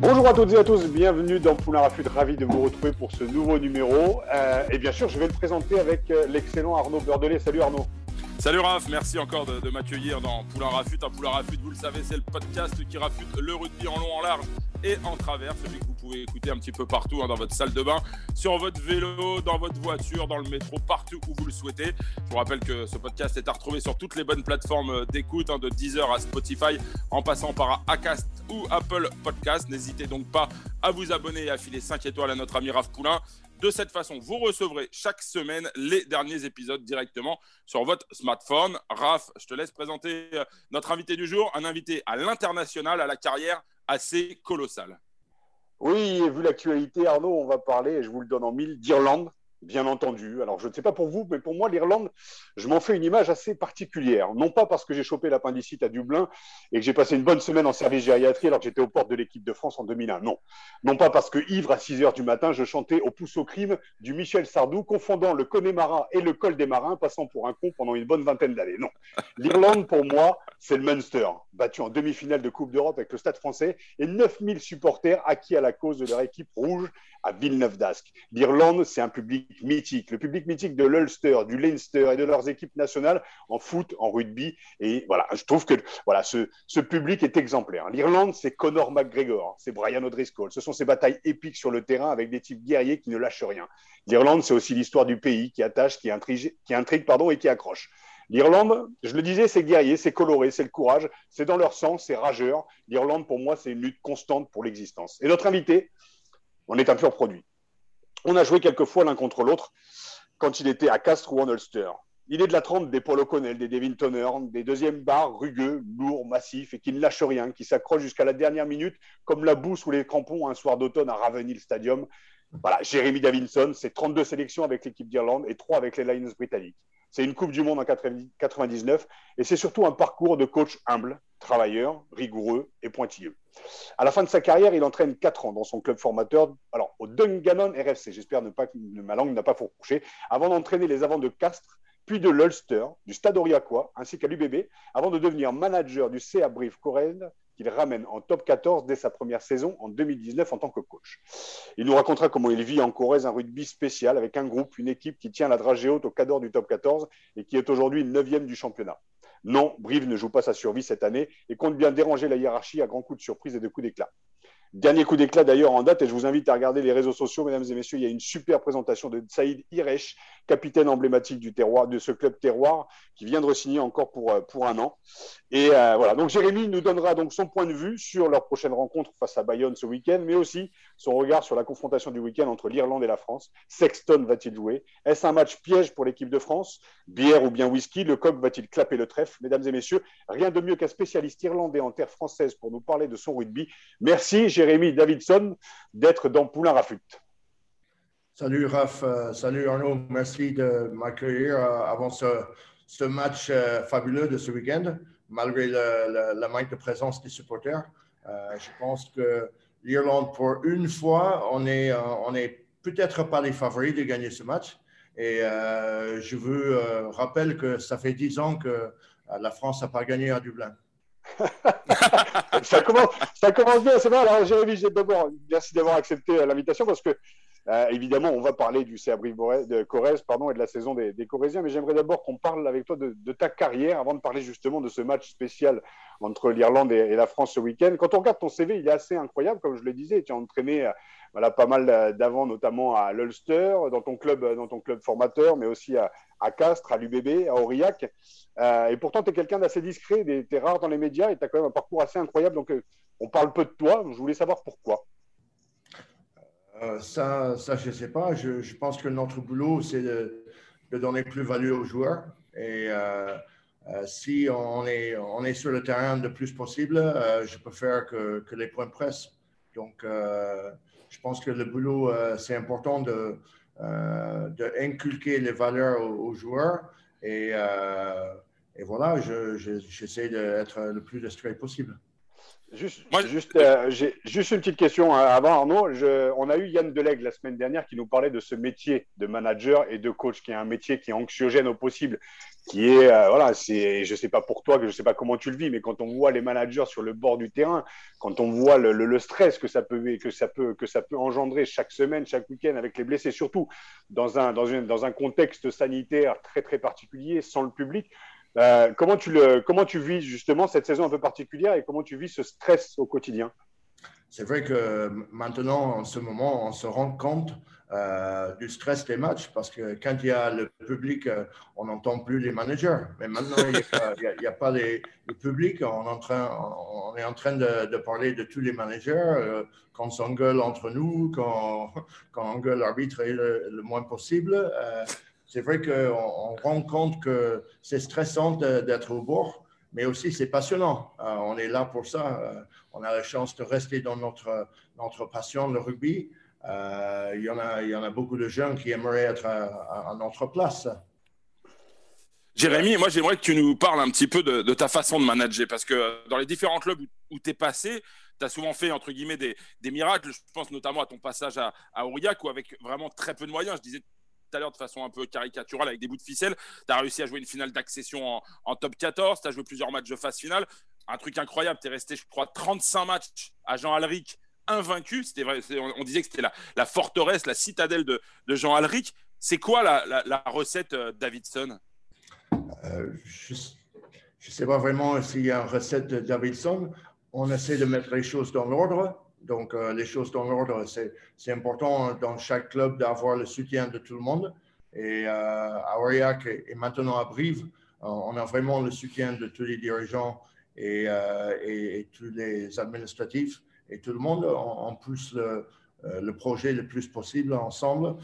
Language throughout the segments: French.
Bonjour à toutes et à tous, bienvenue dans Poulain Rafut, ravi de vous retrouver pour ce nouveau numéro. Euh, et bien sûr, je vais le présenter avec euh, l'excellent Arnaud Beurdelet. Salut Arnaud. Salut Raph, merci encore de, m'accueillir dans Poulain Rafut. Un Poulain Rafut, vous le savez, c'est le podcast qui rafute le rugby en long, en large et en travers, celui que vous pouvez écouter un petit peu partout, hein, dans votre salle de bain, sur votre vélo, dans votre voiture, dans le métro, partout où vous le souhaitez. Je vous rappelle que ce podcast est à retrouver sur toutes les bonnes plateformes d'écoute, hein, de Deezer à Spotify, en passant par Acast ou Apple Podcast. N'hésitez donc pas à vous abonner et à filer 5 étoiles à notre ami Raph Poulain. De cette façon, vous recevrez chaque semaine les derniers épisodes directement sur votre smartphone. Raph, je te laisse présenter euh, notre invité du jour, un invité à l'international, à la carrière assez colossale. Oui, vu l'actualité, Arnaud, on va parler, je vous le donne en mille, d'Irlande, bien entendu. Alors, je ne sais pas pour vous, mais pour moi, l'Irlande, je m'en fais une image assez particulière. Non pas parce que j'ai chopé l'appendicite à Dublin et que j'ai passé une bonne semaine en service gériatrie alors que j'étais aux portes de l'équipe de France en 2001. Non. Non pas parce que ivre à 6 heures du matin, je chantais au pouce au crime du Michel Sardou, confondant le Connemara et le col des marins, passant pour un con pendant une bonne vingtaine d'années. Non. L'Irlande, pour moi, c'est le Munster, battu en demi-finale de Coupe d'Europe avec le Stade français et 9000 supporters acquis à la cause de leur équipe rouge à Villeneuve d'Ascq. L'Irlande, c'est un public mythique, le public mythique de l'Ulster, du Leinster et de leurs équipes nationales en foot, en rugby. Et voilà, je trouve que voilà, ce, ce public est exemplaire. L'Irlande, c'est Conor McGregor, c'est Brian O'Driscoll. Ce sont ces batailles épiques sur le terrain avec des types guerriers qui ne lâchent rien. L'Irlande, c'est aussi l'histoire du pays qui attache, qui intrigue, qui intrigue pardon, et qui accroche. L'Irlande, je le disais, c'est guerrier, c'est coloré, c'est le courage, c'est dans leur sang, c'est rageur. L'Irlande, pour moi, c'est une lutte constante pour l'existence. Et notre invité, on est un pur produit. On a joué quelques fois l'un contre l'autre quand il était à Castres ou en Ulster. Il est de la trempe des Paul O'Connell, des Devin Toner, des deuxièmes bars rugueux, lourds, massifs et qui ne lâchent rien, qui s'accrochent jusqu'à la dernière minute comme la boue sous les crampons un soir d'automne à Ravenhill Stadium. Voilà, Jérémy Davinson, c'est 32 sélections avec l'équipe d'Irlande et 3 avec les Lions britanniques. C'est une Coupe du Monde en 99 et c'est surtout un parcours de coach humble, travailleur, rigoureux et pointilleux. À la fin de sa carrière, il entraîne 4 ans dans son club formateur, alors au Dungannon RFC, j'espère ne pas que ma langue n'a pas fourché, avant d'entraîner les avants de Castres, puis de l'Ulster, du Stade Aurillacois, ainsi qu'à l'UBB, avant de devenir manager du CA Brive Corrèze, qu'il ramène en top 14 dès sa première saison en 2019 en tant que coach. Il nous racontera comment il vit en Corrèze un rugby spécial avec un groupe, une équipe qui tient la dragée haute au cadre du top 14 et qui est aujourd'hui 9e du championnat. Non, Brive ne joue pas sa survie cette année et compte bien déranger la hiérarchie à grands coups de surprise et de coups d'éclat. Dernier coup d'éclat d'ailleurs en date, et je vous invite à regarder les réseaux sociaux, mesdames et messieurs. Il y a une super présentation de Saïd Iresh, capitaine emblématique du terroir, de ce club terroir, qui vient de signer encore pour, pour un an. Et euh, voilà, donc Jérémy nous donnera donc son point de vue sur leur prochaine rencontre face à Bayonne ce week-end, mais aussi son regard sur la confrontation du week-end entre l'Irlande et la France. Sexton va-t-il jouer? Est-ce un match piège pour l'équipe de France? Bière ou bien whisky? Le coq va-t-il clapper le trèfle? Mesdames et messieurs, rien de mieux qu'un spécialiste irlandais en terre française pour nous parler de son rugby. Merci Jérémy Davidson d'être dans Poulain Rafut. Salut Raph, euh, salut Arnaud, merci de m'accueillir euh, avant ce, match euh, fabuleux de ce week-end malgré la manque de présence des supporters. Je pense que l'Irlande, pour une fois, on est, on est peut-être pas les favoris de gagner ce match. Et euh, je veux euh, rappeler que ça fait dix ans que la France n'a pas gagné à Dublin. ça, commence, bien, c'est bon. Alors, Jérémy, d'abord, merci d'avoir accepté l'invitation parce que euh, évidemment, on va parler du CABRI de Corrèze et de la saison des, Corésiens, mais j'aimerais d'abord qu'on parle avec toi de, ta carrière avant de parler justement de ce match spécial entre l'Irlande et, la France ce week-end. Quand on regarde ton CV, il est assez incroyable, comme je le disais. Tu as entraîné euh, pas mal d'avant, notamment à l'Ulster, dans ton club, dans ton club formateur, mais aussi à, Castres, à l'UBB, à Aurillac. Euh, et pourtant, tu es quelqu'un d'assez discret, tu es rare dans les médias et tu as quand même un parcours assez incroyable. Donc, euh, on parle peu de toi. Je voulais savoir pourquoi. Euh, ça, je ne sais pas. Je, je, pense que notre boulot, c'est de, de, donner plus-value aux joueurs. Et euh, si on est, sur le terrain le plus possible, je préfère que, les points pressent. Donc, je pense que le boulot, c'est important de, d'inculquer les valeurs aux, joueurs. Et, voilà, j'essaie d'être le plus discret possible. Juste, juste, euh, juste, une petite question hein, avant Arnaud. on a eu Yann Delegue la semaine dernière qui nous parlait de ce métier de manager et de coach, qui est un métier qui est anxiogène au possible, qui est euh, voilà, c'est, je sais pas pour toi, que je sais pas comment tu le vis, mais quand on voit les managers sur le bord du terrain, quand on voit le, le, stress que ça peut que ça peut que ça peut engendrer chaque semaine, chaque week-end avec les blessés, surtout dans un dans, une, dans un contexte sanitaire très très particulier, sans le public. Euh, comment, tu le, comment tu vis justement cette saison un peu particulière et comment tu vis ce stress au quotidien? C'est vrai que maintenant, en ce moment, on se rend compte euh, du stress des matchs parce que quand il y a le public, euh, on n'entend plus les managers. Mais maintenant, il n'y a, pas le public. On, est en train, de, parler de tous les managers quand on s'engueule entre nous, quand, quand on engueule l'arbitre le, moins possible c'est vrai qu'on rend compte que c'est stressant d'être au bord, mais aussi c'est passionnant. Euh, on est là pour ça. Euh, on a la chance de rester dans notre, notre passion, le rugby. Euh, il, y en a, il y en a beaucoup de jeunes qui aimeraient être à, notre place. Jérémy, moi j'aimerais que tu nous parles un petit peu de, ta façon de manager, parce que dans les différents clubs où, tu es passé, tu as souvent fait, entre guillemets, des, miracles. Je pense notamment à ton passage à, à Aurillac, où avec vraiment très peu de moyens, je disais tout à l'heure de façon un peu caricaturale avec des bouts de ficelle. Tu as réussi à jouer une finale d'accession en, top 14, tu as joué plusieurs matchs de phase finale. Un truc incroyable, tu es resté, je crois, 35 matchs à Jean Alric invaincu. C'était vrai, on, disait que c'était la, forteresse, la citadelle de, Jean Alric. C'est quoi la, la, recette euh, Davidson? Euh, Je ne sais pas vraiment s'il y a une recette de Davidson. On essaie de mettre les choses dans l'ordre. Donc, euh, les choses dans l'ordre, c'est important dans chaque club d'avoir le soutien de tout le monde. Et euh, à Aurillac et, maintenant à Brive, euh, on a vraiment le soutien de tous les dirigeants et, tous les administratifs et tout le monde. On, pousse le, le, projet le plus possible ensemble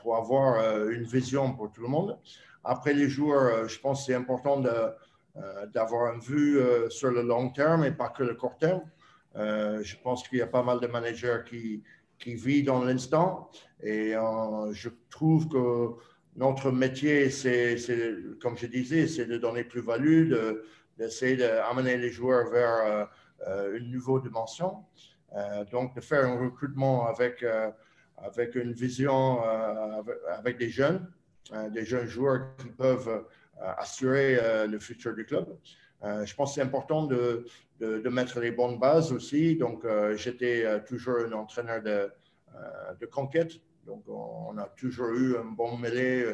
pour avoir une vision pour tout le monde. Après les joueurs, je pense que c'est important d'avoir une vue sur le long terme et pas que le court terme. Euh, je pense qu'il y a pas mal de managers qui, qui vivent dans l'instant et euh, je trouve que notre métier, c'est, comme je disais, c'est de donner plus-value, d'essayer d'amener les joueurs vers euh, une nouvelle dimension. donc, de faire un recrutement avec, avec une vision, avec des jeunes, des jeunes joueurs qui peuvent assurer le futur du club. Je pense que c'est important de, de, mettre les bonnes bases aussi. Donc, euh, j'étais euh, toujours un entraîneur de, euh, de, conquête. Donc, on, a toujours eu un bon mêlée,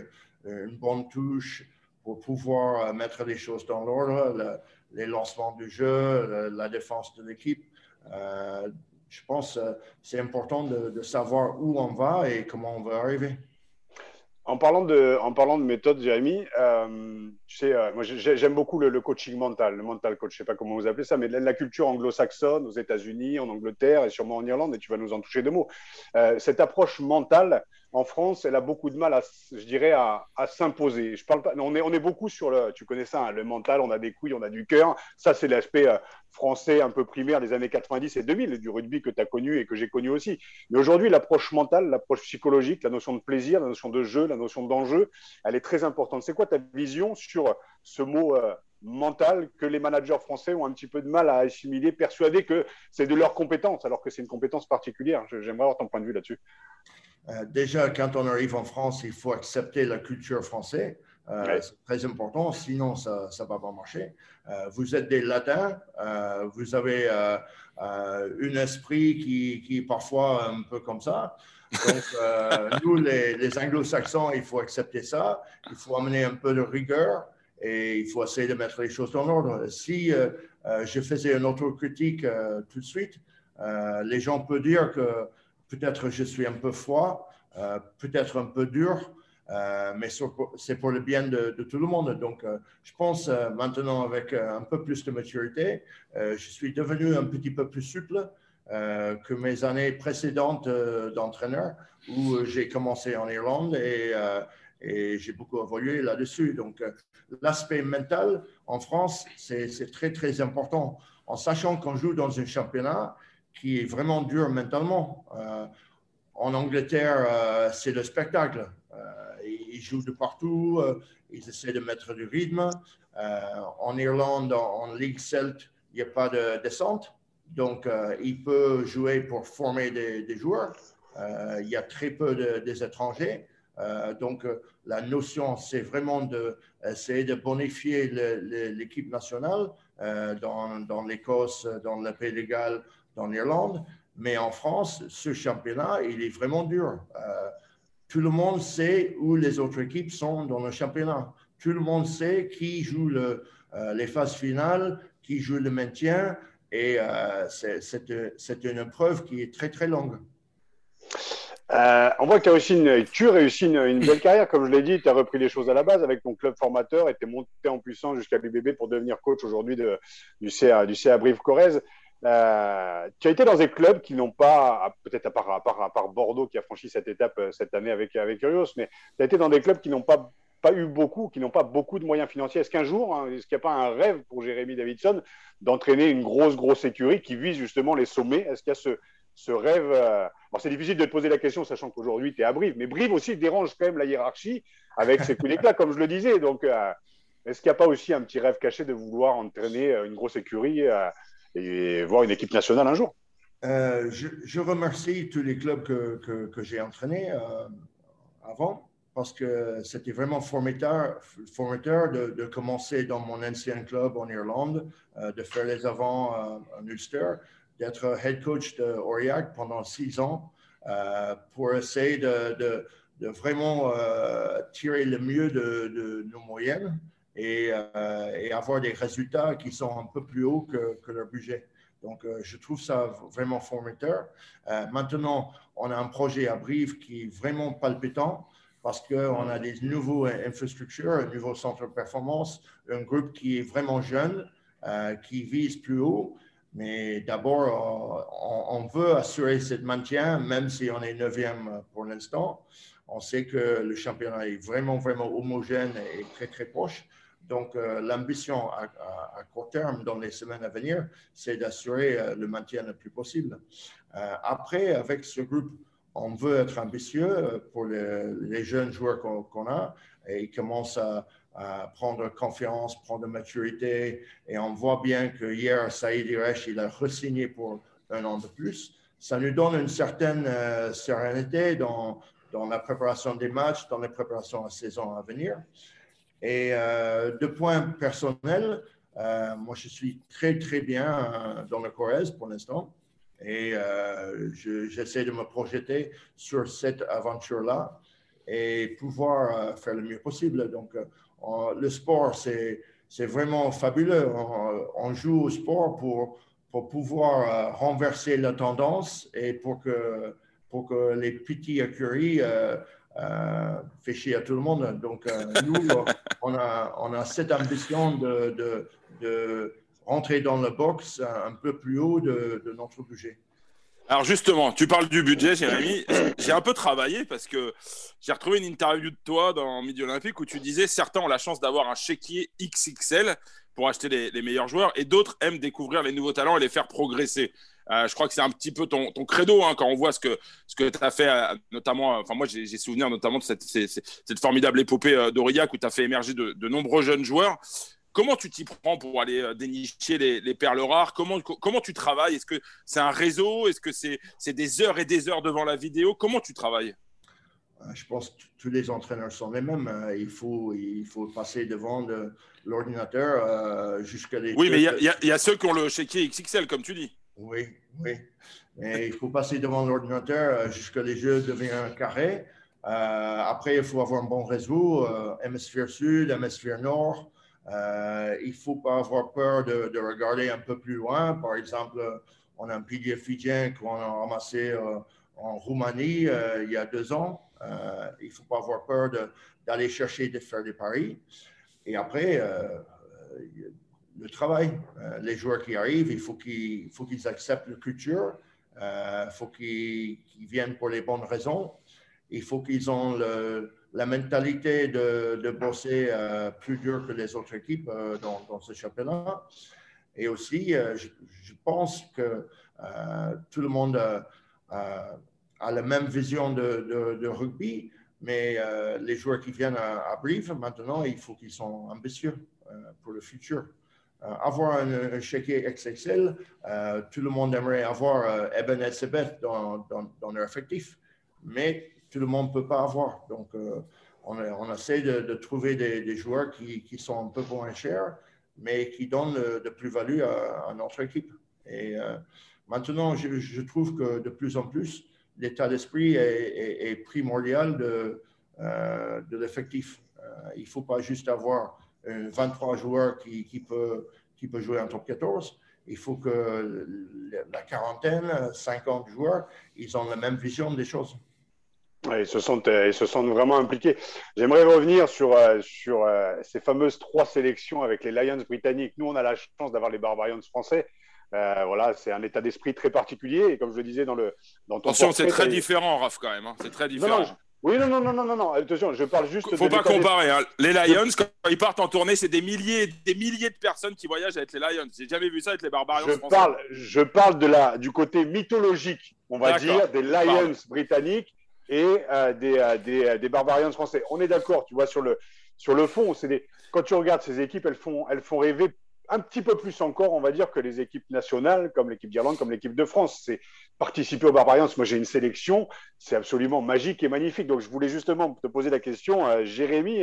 une bonne touche pour pouvoir mettre les choses dans l'ordre, les lancements du jeu, la, défense de l'équipe. je pense que c'est important de, de savoir où on va et comment on va arriver. En parlant de, en parlant de méthode, Jérémy, euh, tu sais, euh, moi j'aime beaucoup le, coaching mental, le mental coach, je sais pas comment vous appelez ça, mais la, culture anglo-saxonne aux États-Unis, en Angleterre et sûrement en Irlande, et tu vas nous en toucher deux mots. Euh, cette approche mentale, en France, elle a beaucoup de mal, à, je dirais, à, s'imposer. Je parle pas, on est, on est beaucoup sur le, tu connais ça, hein, le mental, on a des couilles, on a du cœur. Ça, c'est l'aspect euh, français un peu primaire des années 90 et 2000, du rugby que tu as connu et que j'ai connu aussi. Mais aujourd'hui, l'approche mentale, l'approche psychologique, la notion de plaisir, la notion de jeu, la notion d'enjeu, elle est très importante. C'est quoi ta vision sur ce mot euh, mental que les managers français ont un petit peu de mal à assimiler, persuadés que c'est de leur compétence, alors que c'est une compétence particulière. J'aimerais avoir ton point de vue là-dessus. Euh, déjà, quand on arrive en France, il faut accepter la culture française. Euh, c'est très important, sinon ça ne va pas marcher. Euh, vous êtes des latins, vous avez un esprit qui, qui, est parfois un peu comme ça. Donc, nous, les, les anglo-saxons, il faut accepter ça. Il faut amener un peu de rigueur et il faut essayer de mettre les choses dans l'ordre. Si je faisais une autocritique tout de suite, les gens peuvent dire que Peut-être je suis un peu froid, euh, peut-être un peu dur, euh, mais c'est pour le bien de, tout le monde. Donc, euh, je pense maintenant, avec un peu plus de maturité, je suis devenu un petit peu plus souple que mes années précédentes d'entraîneur, où j'ai commencé en Irlande et et j'ai beaucoup évolué là-dessus. Donc, l'aspect mental en France, c'est très, très important. En sachant qu'on joue dans un championnat qui est vraiment dur mentalement. en Angleterre, c'est le spectacle. ils jouent de partout, ils essaient de mettre du rythme. en Irlande, en Ligue Celt, il n'y a pas de descente. Donc, euh, il peut jouer pour former des, joueurs. Euh, il y a très peu de, des étrangers. Euh, donc, la notion, c'est vraiment d'essayer de, de bonifier l'équipe nationale dans, l'Écosse, dans le Pays de Galles, dans l'Irlande. Mais en France, ce championnat, il est vraiment dur. tout le monde sait où les autres équipes sont dans le championnat. Tout le monde sait qui joue le, les phases finales, qui joue le maintien. Et euh, c'est une preuve qui est très, très longue. Euh, on voit que tu as aussi une, tu réussis une, belle carrière, comme je l'ai dit, tu as repris les choses à la base avec ton club formateur et tu es monté en puissance jusqu'à l'UBB pour devenir coach aujourd'hui du CA, du CA Brive-Corrèze. Euh, tu as été dans des clubs qui n'ont pas, peut-être à part, à, part, à part, Bordeaux qui a franchi cette étape cette année avec, avec Urios, mais tu as été dans des clubs qui n'ont pas pas eu beaucoup, qui n'ont pas beaucoup de moyens financiers. Est-ce qu'un jour, hein, est-ce qu'il n'y a pas un rêve pour Jérémy Davidson d'entraîner une grosse, grosse écurie qui vise justement les sommets? Est-ce qu'il y a ce, ce rêve euh, C'est difficile de te poser la question, sachant qu'aujourd'hui, tu es à Brive. Mais Brive aussi dérange quand même la hiérarchie avec ses coups d'éclat, comme je le disais. Donc, euh, est-ce qu'il n'y a pas aussi un petit rêve caché de vouloir entraîner euh, une grosse écurie et voir une équipe nationale un jour? Je, remercie tous les clubs que, que, j'ai entraînés avant parce que c'était vraiment formateur, formateur de, commencer dans mon ancien club en Irlande, de faire les avants euh, en Ulster, d'être head coach de Aurillac pendant six ans euh, pour essayer de, vraiment tirer le mieux de, nos moyennes et, avoir des résultats qui sont un peu plus hauts que, que leur budget. Donc, je trouve ça vraiment formateur. maintenant, on a un projet à Brive qui est vraiment palpitant parce qu'on a des nouvelles infrastructures, un nouveau centre de performance, un groupe qui est vraiment jeune, euh, qui vise plus haut. Mais d'abord, euh, on, veut assurer ce maintien, même si on est neuvième pour l'instant. On sait que le championnat est vraiment, vraiment homogène et très, très proche. Donc, euh, l'ambition à, court terme, dans les semaines à venir, c'est d'assurer le maintien le plus possible. après, avec ce groupe on veut être ambitieux pour les, jeunes joueurs qu'on a et ils commencent à, prendre confiance, prendre maturité. Et on voit bien que hier, Saïd Iresh, il a re-signé pour un an de plus. Ça nous donne une certaine euh, sérénité dans, dans, la préparation des matchs, dans la préparation de la saison à venir. Et euh, de point personnel, euh, moi, je suis très, très bien dans le Corrèze pour l'instant. Et euh, j'essaie de me projeter sur cette aventure-là et pouvoir euh, faire le mieux possible. Donc, euh, le sport, c'est vraiment fabuleux. On, joue au sport pour, pour pouvoir renverser la tendance et pour que, pour que les petits écuries euh, fait chier à tout le monde. Donc, nous, on a, on a cette ambition de, de, de rentrer dans le box un peu plus haut de, notre budget. Alors justement, tu parles du budget, Jérémy. J'ai un peu travaillé parce que j'ai retrouvé une interview de toi dans Midi Olympique où tu disais certains ont la chance d'avoir un chéquier XXL pour acheter les, meilleurs joueurs et d'autres aiment découvrir les nouveaux talents et les faire progresser. Euh, je crois que c'est un petit peu ton, credo hein, quand on voit ce que, ce que tu as fait, euh, notamment, enfin moi j'ai souvenir notamment de cette, formidable épopée euh, d'Aurillac où tu as fait émerger de nombreux jeunes joueurs. Comment tu t'y prends pour aller euh, dénicher les, perles rares? Comment, comment tu travailles? Est-ce que c'est un réseau? Est-ce que c'est des heures et des heures devant la vidéo? Comment tu travailles? Euh, je pense que tous les entraîneurs sont les mêmes. Euh, il faut, il faut passer devant l'ordinateur jusqu'à les. Oui, mais il y, a ceux qui ont le chéquier XXL, comme tu dis. Oui, oui. Il faut passer devant l'ordinateur jusqu'à les jeux deviennent carrés. après, il faut avoir un bon réseau, hémisphère sud, hémisphère nord. Euh, il ne faut pas avoir peur de, regarder un peu plus loin. Par exemple, on a un pilier fidjien qu'on a ramassé euh, en Roumanie euh, il y a deux ans. il ne faut pas avoir peur d'aller chercher de faire des paris. Et après, le travail. les joueurs qui arrivent, il faut qu'ils acceptent la culture. Il faut qu'ils viennent pour les bonnes raisons. Il faut qu'ils ont le, la mentalité de, bosser euh, plus dur que les autres équipes euh, dans, ce championnat. Et aussi, euh, je, pense que tout le monde a la même vision de, rugby, mais les joueurs qui viennent à, Brive, maintenant, il faut qu'ils soient ambitieux pour le futur. avoir un, un chéquier XXL, tout le monde aimerait avoir Eben Elsebeth dans, dans, dans leur effectif, mais tout le monde ne peut pas avoir. Donc, euh, on, essaie de, trouver des, joueurs qui, sont un peu moins chers, mais qui donnent de plus-value à, notre équipe. Et euh, maintenant, je, trouve que de plus en plus, l'état d'esprit est, primordial de, euh, l'effectif. Il ne faut pas juste avoir 23 joueurs qui, qui, peut, qui peut jouer en top 14 il faut que la quarantaine, 50 joueurs, ils ont la même vision des choses. Ils se, sont, euh, ils se sentent vraiment impliqués. J'aimerais revenir sur, euh, sur euh, ces fameuses trois sélections avec les Lions britanniques. Nous, on a la chance d'avoir les Barbarians français. Euh, voilà, c'est un état d'esprit très particulier. Et comme je le disais dans le dans ton Attention, c'est très différent, Raph, quand même. Hein. C'est très différent. Non, non, oui, non, non, non, non, non, non. Attention, je parle juste. Faut pas comparer. Hein. Les Lions, quand ils partent en tournée, c'est des milliers, des milliers de personnes qui voyagent avec les Lions. J'ai jamais vu ça avec les Barbarians je français. Parle, je parle de la, du côté mythologique, on va dire, des Lions Pardon. britanniques et euh, des, euh, des, euh, des, Barbarians français. On est d'accord, tu vois, sur le, sur le fond, des, quand tu regardes ces équipes, elles font, elles font rêver un petit peu plus encore, on va dire, que les équipes nationales, comme l'équipe d'Irlande, comme l'équipe de France. C'est participer aux Barbarians. Moi, j'ai une sélection, c'est absolument magique et magnifique. Donc, je voulais justement te poser la question, euh, Jérémy,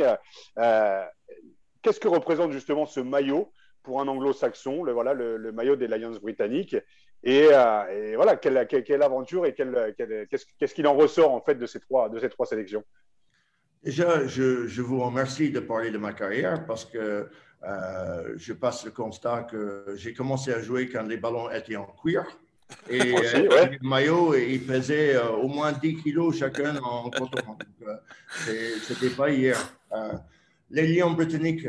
qu'est-ce que représente justement ce maillot pour un anglo-saxon, le, voilà, le, maillot des Lions britanniques? Et, euh, et, voilà, quelle, quelle, quelle, aventure et qu'est-ce qu'est-ce qu'il en ressort en fait de ces trois, de ces trois sélections? Déjà, je, je, vous remercie de parler de ma carrière parce que euh, je passe le constat que j'ai commencé à jouer quand les ballons étaient en cuir. Et Aussi, euh, ouais. les maillots, ils pesaient euh, au moins 10 kilos chacun en coton. C'était pas hier. les Lions britanniques,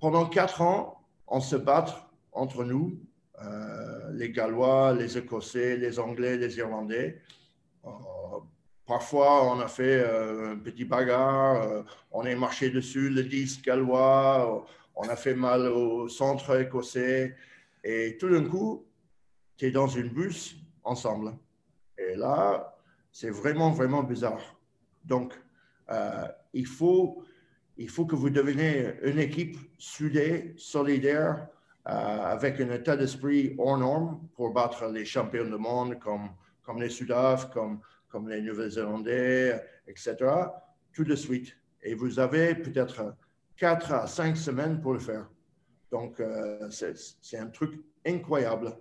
pendant quatre ans, on se bat entre nous les Gallois, les Écossais, les Anglais, les Irlandais. Euh, parfois, on a fait euh, un petit bagarre, on est marché dessus, le 10 gallois, on a fait mal au centre écossais. Et tout d'un coup, tu es dans une bus ensemble. Et là, c'est vraiment, vraiment bizarre. Donc, euh, il, faut, il faut que vous deveniez une équipe soudée, solidaire, euh, avec un état d'esprit hors norme pour battre les champions du monde comme, comme les Sudaf, comme, comme les Nouvelle-Zélandais, etc., tout de suite. Et vous avez peut-être 4 à 5 semaines pour le faire. Donc, euh, c'est un truc incroyable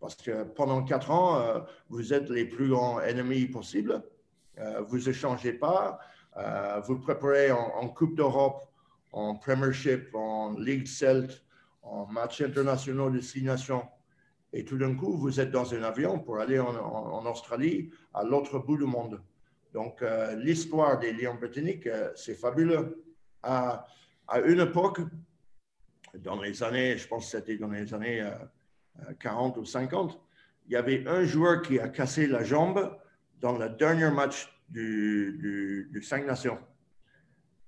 parce que pendant 4 ans, euh, vous êtes les plus grands ennemis possibles. Euh, vous échangez pas. Euh, vous préparez en, Coupe d'Europe, en Premiership, en Ligue Celt, en matchs internationaux de six nations. Et tout d'un coup, vous êtes dans un avion pour aller en, Australie, à l'autre bout du monde. Donc, euh, l'histoire des Lions britanniques, euh, c'est fabuleux. À, une époque, dans les années, je pense que c'était dans les années euh, 40 ou 50, il y avait un joueur qui a cassé la jambe dans le dernier match du, du, du Cinq Nations.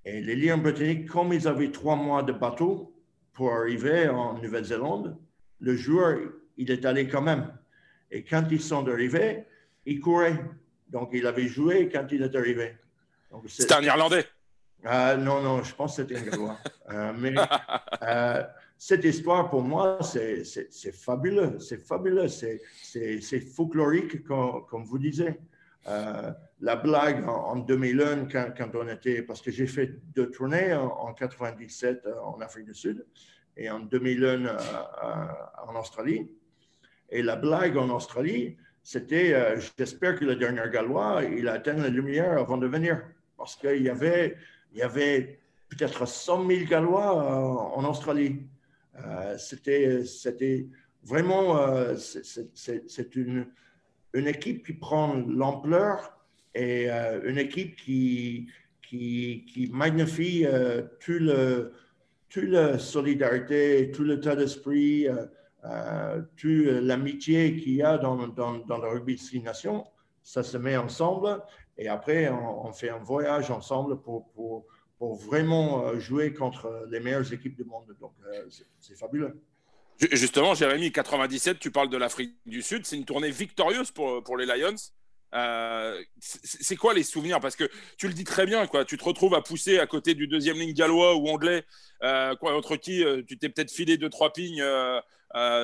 Et les Lions britanniques, comme ils avaient trois mois de bateau, pour arriver en Nouvelle-Zélande, le joueur, il est allé quand même. Et quand ils sont arrivés, il courait. Donc, il avait joué quand il est arrivé. C'était un Irlandais euh, Non, non, je pense que c'était un Gallois. euh, mais euh, cette histoire, pour moi, c'est fabuleux. C'est fabuleux. C'est folklorique, comme, comme, vous disiez. Euh, la blague en, en 2001, quand, on était, parce que j'ai fait deux tournées en, en, 97 euh, en Afrique du Sud et en 2001 euh, en Australie. Et la blague en Australie, c'était euh, j'espère que le dernier Gallois, il atteint la lumière avant de venir. Parce qu'il y avait, il y avait peut-être 100 000 Gallois en Australie. c'était, c'était vraiment, c'est une une équipe qui prend l'ampleur et euh, une équipe qui, qui, qui magnifie euh, tout le, toute la solidarité, tout l'état d'esprit, euh, euh toute l'amitié qu'il y a dans, dans, dans, le rugby de six nations. Ça se met ensemble Et après, on, fait un voyage ensemble pour, pour, pour, vraiment jouer contre les meilleures équipes du monde. Donc, c'est fabuleux. Justement, Jérémy, 97, tu parles de l'Afrique du Sud. C'est une tournée victorieuse pour, pour les Lions. Euh, c'est quoi les souvenirs? Parce que tu le dis très bien, quoi. Tu te retrouves à pousser à côté du deuxième ligne gallois ou anglais, euh, quoi, entre qui euh, tu t'es peut-être filé deux trois pignes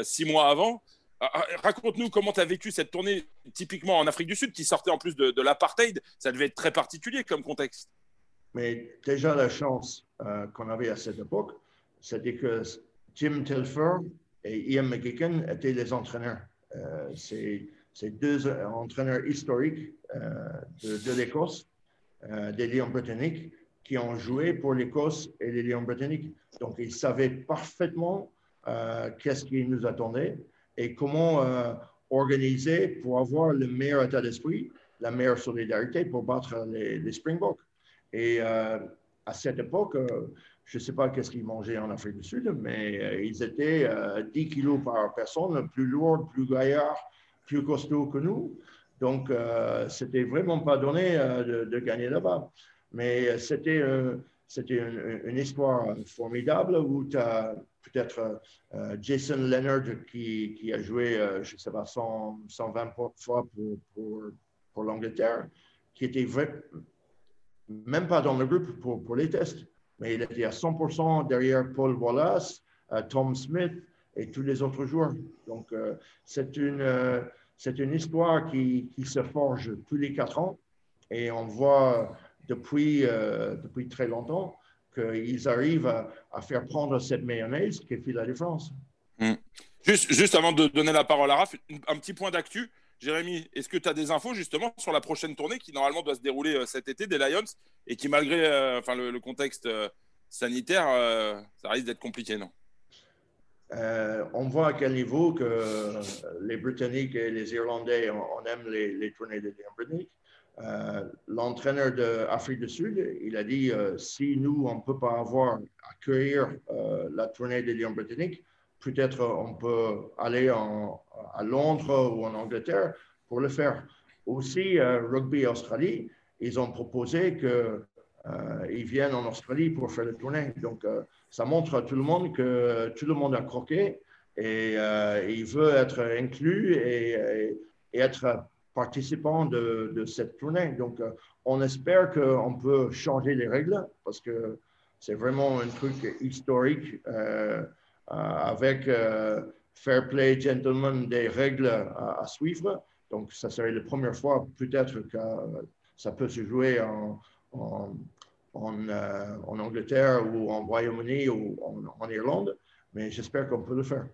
six mois avant. Raconte-nous comment tu as vécu cette tournée typiquement en Afrique du Sud, qui sortait en plus de, l'apartheid. Ça devait être très particulier comme contexte. Mais déjà la chance qu'on avait à cette époque, c'était que Jim Telfer et Ian McGicken étaient les entraîneurs. c'est c'est deux entraîneurs historiques euh, de, l'Écosse, euh, des Lions britanniques, qui ont joué pour l'Écosse et les Lions britanniques. Donc, ils savaient parfaitement euh, qu'est-ce qui nous attendait et comment organiser pour avoir le meilleur état d'esprit, la meilleure solidarité pour battre les, Springboks. Et à cette époque, je ne sais pas qu'est-ce qu'ils mangeaient en Afrique du Sud, mais ils étaient 10 kilos par personne, plus lourds, plus gaillards, plus costaud que nous. Donc, euh, c'était vraiment pas donné euh, de, gagner là-bas. Mais c'était c'était une, histoire formidable où tu as peut-être euh, Jason Leonard qui, a joué, je ne sais pas, 120 fois pour, pour, l'Angleterre, qui était même pas dans le groupe pour, pour, les tests, mais il était à 100% derrière Paul Wallace, Tom Smith et tous les autres joueurs. Donc, c'est une c'est une histoire qui, se forge tous les quatre ans et on voit depuis, euh, depuis très longtemps qu'ils arrivent à, faire prendre cette mayonnaise qui fait la différence. Hmm. Juste, juste avant de donner la parole à Raph, un petit point d'actu. Jérémy, est-ce que tu as des infos justement sur la prochaine tournée qui normalement doit se dérouler euh, cet été des Lions et qui malgré euh, enfin, le, contexte sanitaire, ça risque d'être compliqué, non? Euh, on voit à quel niveau que les Britanniques et les Irlandais, on, aime les, tournées de Lions britanniques. Euh, l'entraîneur d'Afrique du Sud, il a dit euh, si nous, on ne peut pas avoir, accueillir la tournée des Lions britanniques, peut-être on peut aller à Londres ou en Angleterre pour le faire. Aussi, Rugby Australie, ils ont proposé qu'ils viennent en Australie pour faire la tournée. Ça montre à tout le monde que tout le monde a croqué et euh, il veut être inclus et, être participant de, cette tournée. Donc, euh, on espère qu'on peut changer les règles parce que c'est vraiment un truc historique euh, avec fair play, gentlemen, des règles à, suivre. Donc, ça serait la première fois peut-être que ça peut se jouer en, euh, en, Angleterre ou en Royaume-Uni ou en, Irlande, mais j'espère qu'on peut le faire.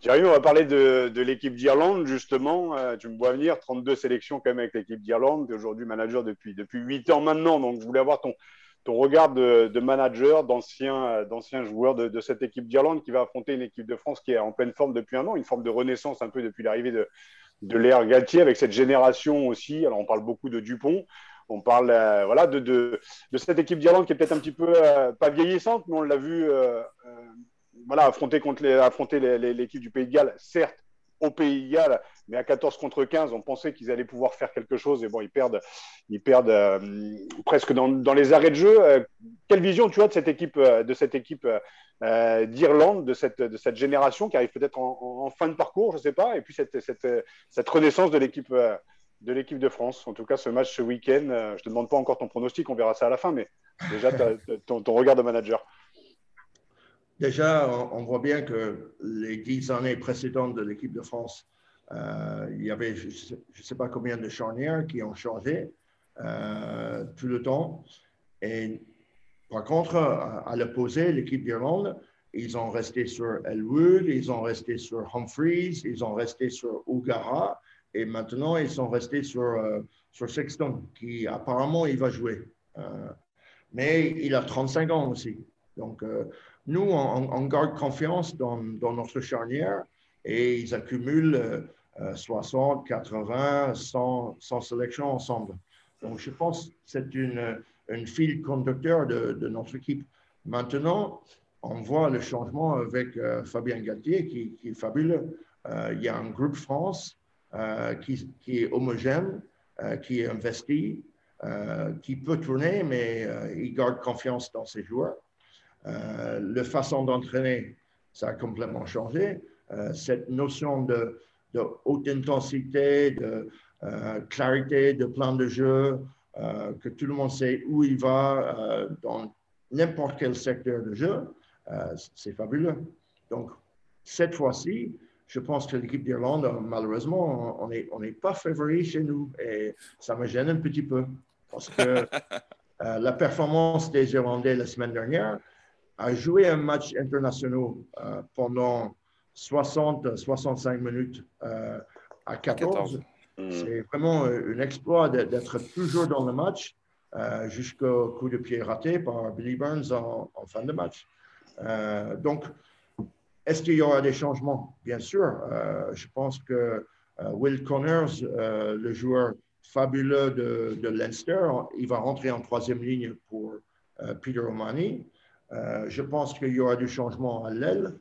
Jérémy, on va parler de, l'équipe d'Irlande, justement. Euh, tu me vois venir, 32 sélections quand même avec l'équipe d'Irlande. Tu aujourd'hui manager depuis, depuis 8 ans maintenant, donc je voulais avoir ton, ton regard de, manager, d'ancien, joueur de, cette équipe d'Irlande qui va affronter une équipe de France qui est en pleine forme depuis un an, une forme de renaissance un peu depuis l'arrivée de, de l'ère Galtier avec cette génération aussi. Alors on parle beaucoup de Dupont, on parle euh, de, cette équipe d'Irlande qui est peut-être un petit peu euh, pas vieillissante, mais on l'a vu euh, voilà, affronter, les, affronter l'équipe du Pays de Galles, certes au Pays de Galles, mais à 14 contre 15, on pensait qu'ils allaient pouvoir faire quelque chose et bon, ils perdent, ils perdent presque dans, les arrêts de jeu. quelle vision tu as de cette équipe, de cette équipe d'Irlande, de cette, de cette génération qui arrive peut-être en, fin de parcours, je ne sais pas, et puis cette, cette, cette renaissance de l'équipe de l'équipe de France. En tout cas, ce match ce week-end, euh, je ne te demande pas encore ton pronostic, on verra ça à la fin, mais déjà ton, regard de manager. Déjà, on, voit bien que les dix années précédentes de l'équipe de France, euh, il y avait, je ne sais, pas combien de charnières qui ont changé euh, tout le temps. Et par contre, à l'opposé, l'équipe d'Irlande, ils ont resté sur Elwood, ils ont resté sur Humphreys, ils ont resté sur O'Gara. Et maintenant, ils sont restés sur, euh, sur Sexton, qui apparemment, il va jouer. Euh, mais il a 35 ans aussi. Donc, euh, nous, on, garde confiance dans, dans, notre charnière et ils accumulent 60, 80, 100, 100 sélections ensemble. Donc, je pense que c'est une, une file conducteur de, de, notre équipe. Maintenant, on voit le changement avec Fabien Galtier qui est fabuleux. il y a un groupe France euh, qui, est homogène. qui est investi, qui peut tourner, mais il garde confiance dans ses joueurs. la façon d'entraîner, ça a complètement changé. cette notion de, de, haute intensité, de clarité, de plan de jeu, que tout le monde sait où il va dans n'importe quel secteur de jeu, c'est fabuleux. Donc, cette fois-ci, je pense que l'équipe d'Irlande, malheureusement, on n'est on pas favori chez nous et ça me gêne un petit peu parce que euh, la performance des Irlandais la semaine dernière a joué un match international euh, pendant 60-65 minutes euh, à 14. Mm. C'est vraiment un exploit d'être toujours dans le match jusqu'au coup de pied raté par Billy Burns en, en fin de match. donc, est-ce qu'il y aura des changements? Bien sûr. Euh, je pense que euh, Will Connors, euh, le joueur fabuleux de, de, Leinster, il va rentrer en troisième ligne pour Peter O'Mani. je pense qu'il y aura du changement à l'aile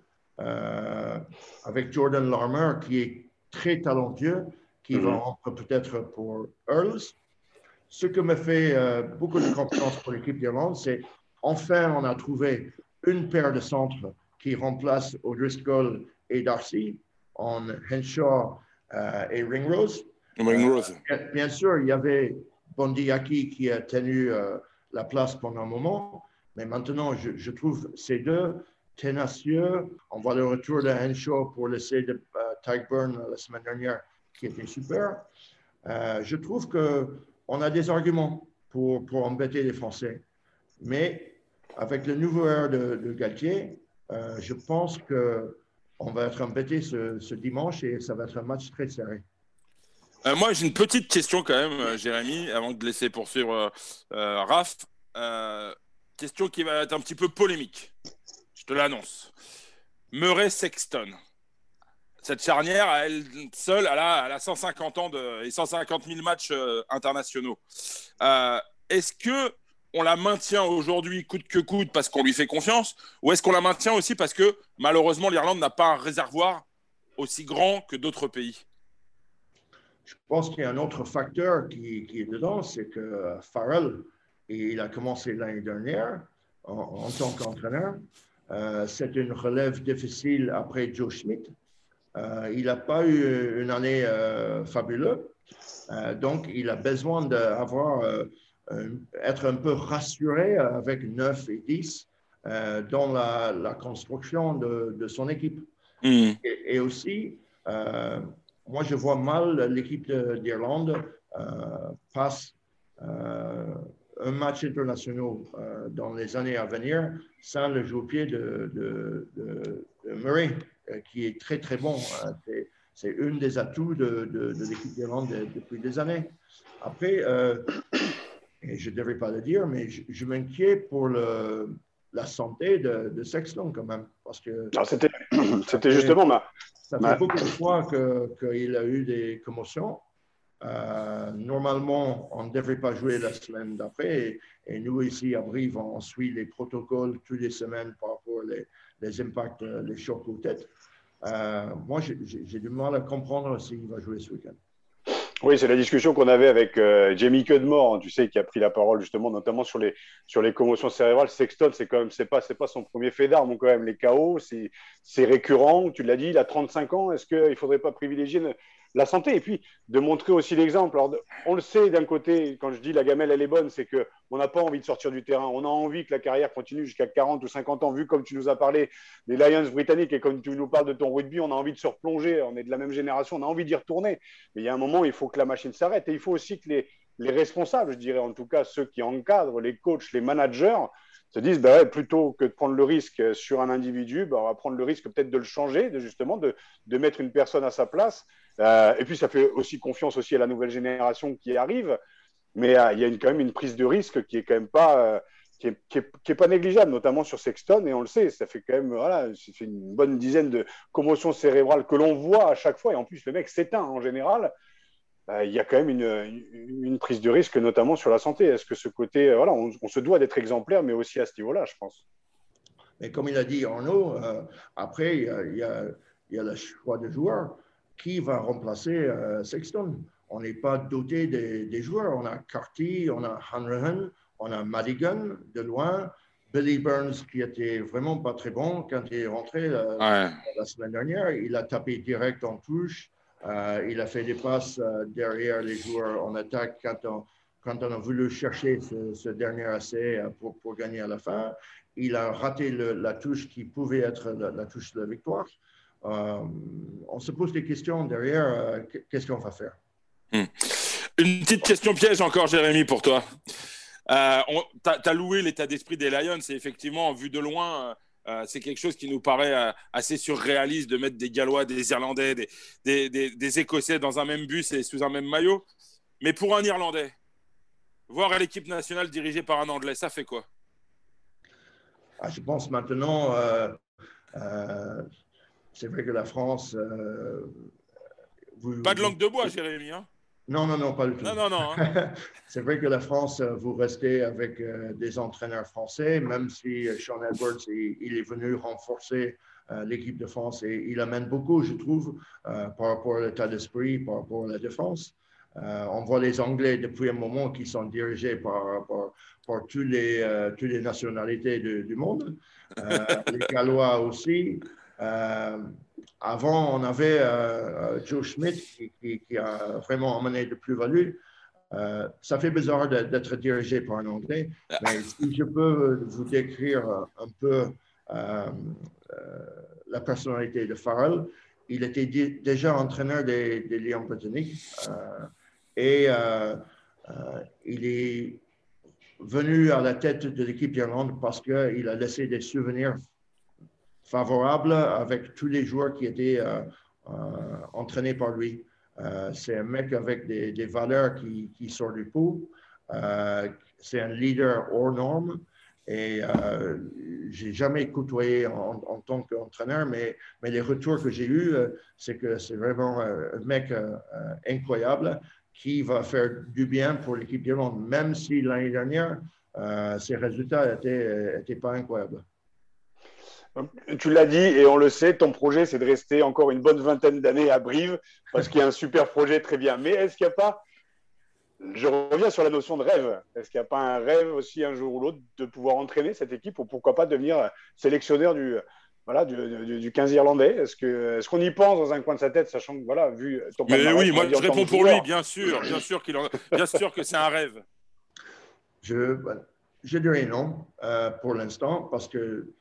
avec Jordan Larmer, qui est très talentueux, qui va mhm. rentrer peut-être pour Earls. Ce qui me fait beaucoup de confiance pour l'équipe d'Irlande, c'est enfin on a trouvé une paire de centres qui remplace O'Driscoll et Darcy en Henshaw euh, et Ringrose. Ringrose. Euh, bien sûr, il y avait Bondiaki qui a tenu euh, la place pendant un moment, mais maintenant, je, je, trouve ces deux tenacieux. On voit le retour de Henshaw pour l'essai de Tyburn la semaine dernière, qui était super. je trouve qu'on a des arguments pour, pour embêter les Français, mais avec le nouveau air de, de Galtier, euh, je pense qu'on va être embêté ce, dimanche et ça va être un match très serré. Euh, moi, j'ai une petite question quand même, euh, Jérémy, avant de laisser poursuivre Raph. question qui va être un petit peu polémique. Je te l'annonce. Murray Sexton. Cette charnière, elle seule, elle a, elle a 150 ans et 150 000 matchs internationaux. Est-ce que on la maintient aujourd'hui coûte que coûte parce qu'on lui fait confiance Ou est-ce qu'on la maintient aussi parce que malheureusement l'Irlande n'a pas un réservoir aussi grand que d'autres pays? Je pense qu'il y a un autre facteur qui, est dedans, c'est que Farrell, il a commencé l'année dernière en, tant qu'entraîneur. Euh, c'est une relève difficile après Joe Schmidt. Euh, il n'a pas eu une année euh, fabuleuse. donc, il a besoin d'avoir être un peu rassuré avec 9 et 10 euh, dans la, construction de, son équipe. Mm. Et, aussi, euh, moi, je vois mal l'équipe d'Irlande passe un match international dans les années à venir sans le joueur-pied de, de, de, Murray, qui est très, très bon. C'est une des atouts de, l'équipe d'Irlande depuis des années. Après, et je ne devrais pas le dire, mais je, m'inquiète pour le, la santé de, de, Sexton quand même. Parce que c'était justement ma. Ça fait beaucoup de fois qu'il a eu des commotions. Euh, normalement, on ne devrait pas jouer la semaine d'après. Et, nous, ici à Brive, on suit les protocoles toutes les semaines par rapport aux les impacts, les chocs aux têtes. Euh, moi, j'ai du mal à comprendre s'il va jouer ce week-end. Oui, c'est la discussion qu'on avait avec euh, Jamie Cudmore, hein, tu sais, qui a pris la parole justement, notamment sur les, sur les commotions cérébrales. Sexton, c'est quand même, c'est pas, son premier fait d'armes, quand même. Les chaos, c'est, c'est récurrent. Tu l'as dit, il a 35 ans. Est-ce qu'il ne faudrait pas privilégier la santé et puis de montrer aussi l'exemple. on le sait d'un côté, quand je dis la gamelle, elle est bonne, c'est qu'on n'a pas envie de sortir du terrain. On a envie que la carrière continue jusqu'à 40 ou 50 ans, vu comme tu nous as parlé des Lions britanniques et comme tu nous parles de ton rugby, on a envie de se replonger. On est de la même génération, on a envie d'y retourner. Mais il y a un moment, il faut que la machine s'arrête et il faut aussi que les, les responsables, je dirais en tout cas ceux qui encadrent, les coachs, les managers, se disent bah plutôt que de prendre le risque sur un individu, bah, on va prendre le risque peut-être de le changer, de justement de, de, mettre une personne à sa place. Euh, et puis ça fait aussi confiance aussi à la nouvelle génération qui arrive. Mais euh, il y a quand même une prise de risque qui est quand même pas euh, qui, est, qui, est, pas négligeable, notamment sur Sexton. Et on le sait, ça fait quand même voilà, c'est une bonne dizaine de commotions cérébrales que l'on voit à chaque fois. Et en plus, le mec s'éteint en général. Euh, il y a quand même une, une, prise de risque, notamment sur la santé. Est-ce que ce côté, euh, voilà, on, se doit d'être exemplaire, mais aussi à ce niveau-là, je pense. Mais comme il a dit Arnaud, euh, après, il y, a, il, y a, le choix de joueur. Qui va remplacer Sexton? On n'est pas doté des, joueurs. On a Carty, on a Hanrahan, on a Madigan de loin, Billy Burns qui était vraiment pas très bon quand il est rentré la, semaine dernière. Il a tapé direct en touche. Euh, il a fait des passes euh, derrière les joueurs en attaque quand on, a voulu chercher ce, dernier essai euh, pour, gagner à la fin. Il a raté la touche qui pouvait être la, touche de la victoire. on se pose des questions derrière, qu'est-ce qu'on va faire? Hmm. Une petite question piège encore, Jérémy, pour toi. Tu as, loué l'état d'esprit des Lions et effectivement, vu de loin, euh, euh, c'est quelque chose qui nous paraît assez surréaliste de mettre des Gallois, des Irlandais, des, des, Écossais dans un même bus et sous un même maillot. Mais pour un Irlandais, voir l'équipe nationale dirigée par un Anglais, ça fait quoi? Ah, Je pense maintenant, c'est vrai que la France. Pas de langue de bois, Jérémy. Hein non, non, non, pas du tout. Non, non, non. Hein. c'est vrai que la France, euh, vous restez avec euh, des entraîneurs français, même si euh, Sean Edwards, il, est venu renforcer l'équipe de France et il amène beaucoup, je trouve, par rapport à l'état d'esprit, par rapport à la défense. on voit les Anglais depuis un moment qui sont dirigés par, par, tous les, toutes les nationalités du monde. les Gallois aussi. Avant, on avait euh, euh, Joe Schmidt qui, a vraiment amené de plus-value. Euh, ça fait bizarre d'être dirigé par un Anglais, mais si je peux vous décrire un peu la personnalité de Farrell, il était déjà entraîneur des, des Lions britanniques et il est venu à la tête de l'équipe d'Irlande parce qu'il a laissé des souvenirs favorable avec tous les joueurs qui étaient euh, euh, entraînés par lui. Euh, c'est un mec avec des, valeurs qui, qui sortent du pot. c'est un leader hors norme. Et euh, j'ai jamais côtoyé en, tant qu'entraîneur, mais, mais les retours que j'ai eus, c'est que c'est vraiment un mec incroyable qui va faire du bien pour l'équipe d'Irlande, même si l'année dernière, ses résultats n'étaient pas incroyables. Tu l'as dit et on le sait, ton projet, c'est de rester encore une bonne vingtaine d'années à Brive parce qu'il y a un super projet très bien. Mais est-ce qu'il n'y a pas, je reviens sur la notion de rêve, est-ce qu'il n'y a pas un rêve aussi un jour ou l'autre de pouvoir entraîner cette équipe ou pourquoi pas devenir sélectionneur du, voilà, du, 15 Irlandais? Est-ce qu'on est qu'on y pense dans un coin de sa tête, sachant que, voilà, vu ton Mais oui, moi je réponds pour lui, bien sûr, bien sûr, qu'il bien sûr que c'est un rêve. Je, je dirais non euh, pour l'instant, parce que euh,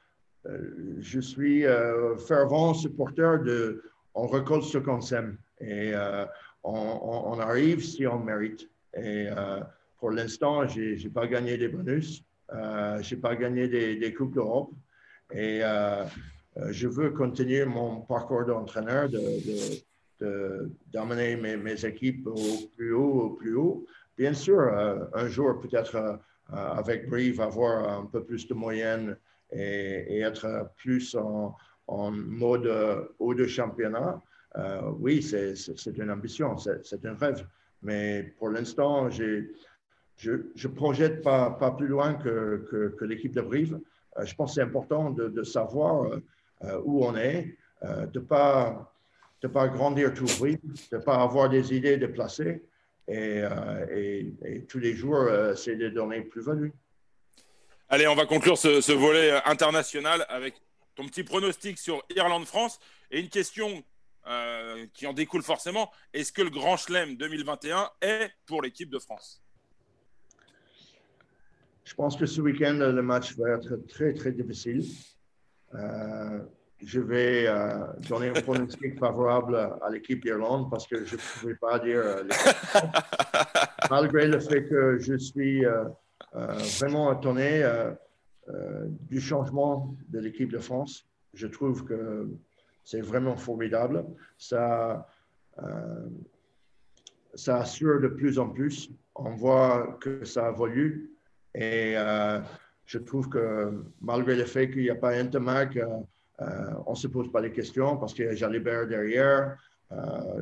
je suis euh, fervent supporter de on récolte ce qu'on sème et euh, on, arrive si on mérite. Et pour l'instant, je n'ai pas gagné des bonus, je n'ai pas gagné des, des Coupes d'Europe et je veux continuer mon parcours d'entraîneur, d'amener mes, mes, équipes au plus haut, au plus haut. Bien sûr, un jour, peut-être avec Brive, avoir un peu plus de moyens et, être plus en, mode euh, haut de championnat, euh, oui, c'est une ambition, c'est un rêve. Mais pour l'instant, je ne projette pas, plus loin que, l'équipe de Brive. Euh, je pense que c'est important de, savoir où on est, de ne pas, grandir tout Brive, de ne pas avoir des idées de placer. Et, et tous les jours, c'est de donner plus-value. Allez, on va conclure ce, volet euh, international avec ton petit pronostic sur Irlande-France et une question euh, qui en découle forcément. Est-ce que le Grand Chelem 2021 est pour l'équipe de France? Je pense que ce week-end, le match va être très, très difficile. Euh, je vais donner un pronostic favorable à l'équipe d'Irlande parce que je ne pouvais pas dire malgré le fait que je suis vraiment étonné euh, euh, du changement de l'équipe de France. Je trouve que c'est vraiment formidable. Ça, ça assure de plus en plus. On voit que ça évolue. Et je trouve que malgré le fait qu'il n'y a pas Intermac, on ne se pose pas les questions parce qu'il y a Jalibert derrière.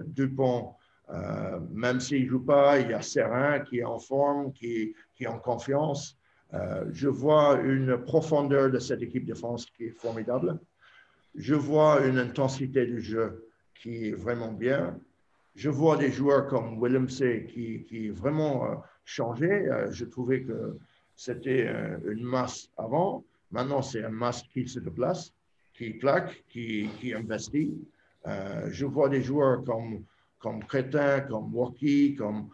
Dupont euh, même s'il ne joue pas, il y a Serin qui est en forme, qui, qui est en confiance. Euh, je vois une profondeur de cette équipe de France qui est formidable. Je vois une intensité du jeu qui est vraiment bien. je vois des joueurs comme Willem C qui, qui vraiment changé. je trouvais que c'était une masse avant. Maintenant, c'est un masse qui se déplace, qui claque, qui, qui investit. je vois des joueurs comme, comme Crétin, comme Waki, comme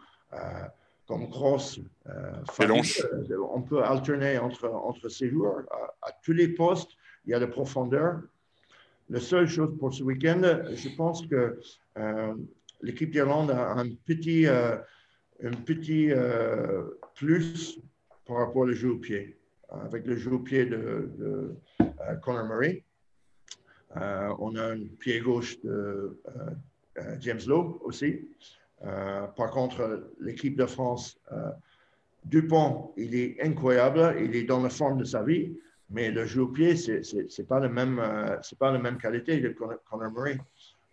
comme Cross. Euh, on peut alterner entre, entre ces joueurs. À, tous les postes, il y a de profondeur. La seule chose pour ce week-end, je pense que euh, l'équipe d'Irlande a un petit, euh, un petit plus par rapport au jeu au pied. Avec le jeu au pied de, de Conor Murray, on a un pied gauche de James Lowe aussi. Euh, par contre, l'équipe de France, euh, Dupont, il est incroyable, il est dans la forme de sa vie, mais le jeu au pied, ce n'est pas, le euh, pas la même qualité de Conor Murray.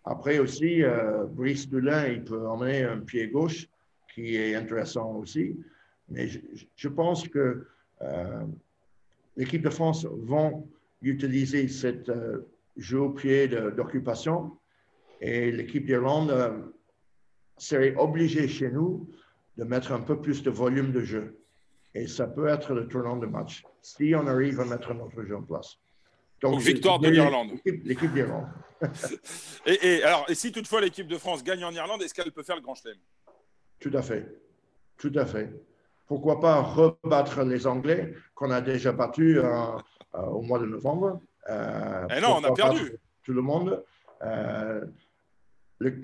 Après aussi, Brice Dulin, il peut emmener un pied gauche qui est intéressant aussi. Mais je, pense que l'équipe de France vont utiliser cette jeu au pied d'occupation et l'équipe d'Irlande serait obligé chez nous de mettre un peu plus de volume de jeu. Et ça peut être le tournant de match, si on arrive à mettre notre jeu en place. Donc, victoire de l'Irlande. L'équipe d'Irlande. et, alors, et si toutefois l'équipe de France gagne en Irlande, est-ce qu'elle peut faire le Grand Chelem? Tout à fait. Tout à fait. Pourquoi pas rebattre les Anglais qu'on a déjà battus euh, euh, au mois de novembre euh, Eh non, on a perdu. Tout le monde.